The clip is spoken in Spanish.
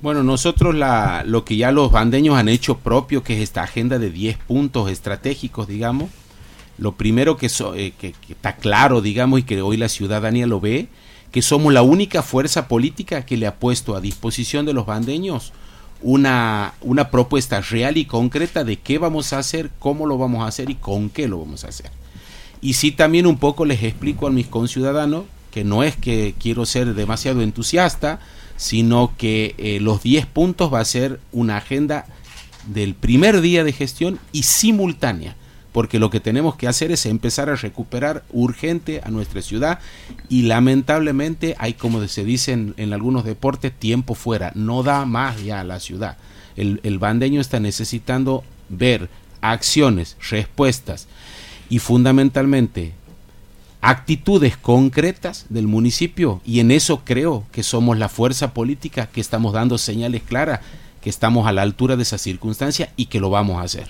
Bueno, nosotros la, lo que ya los bandeños han hecho propio, que es esta agenda de 10 puntos estratégicos, digamos, lo primero que, eh, que, está claro, digamos, y que hoy la ciudadanía lo ve, que somos la única fuerza política que le ha puesto a disposición de los bandeños una, una propuesta real y concreta de qué vamos a hacer, cómo lo vamos a hacer y con qué lo vamos a hacer. Y sí también un poco les explico a mis conciudadanos que no es que quiero ser demasiado entusiasta, sino que eh, los 10 puntos va a ser una agenda del primer día de gestión y simultánea, porque lo que tenemos que hacer es empezar a recuperar urgente a nuestra ciudad y lamentablemente hay, como se dice en, algunos deportes, tiempo fuera, no da más ya a la ciudad. El, el bandeño está necesitando ver acciones, respuestas y fundamentalmente actitudes concretas del municipio y en eso creo que somos la fuerza política que estamos dando señales claras que estamos a la altura de esa circunstancia y que lo vamos a hacer.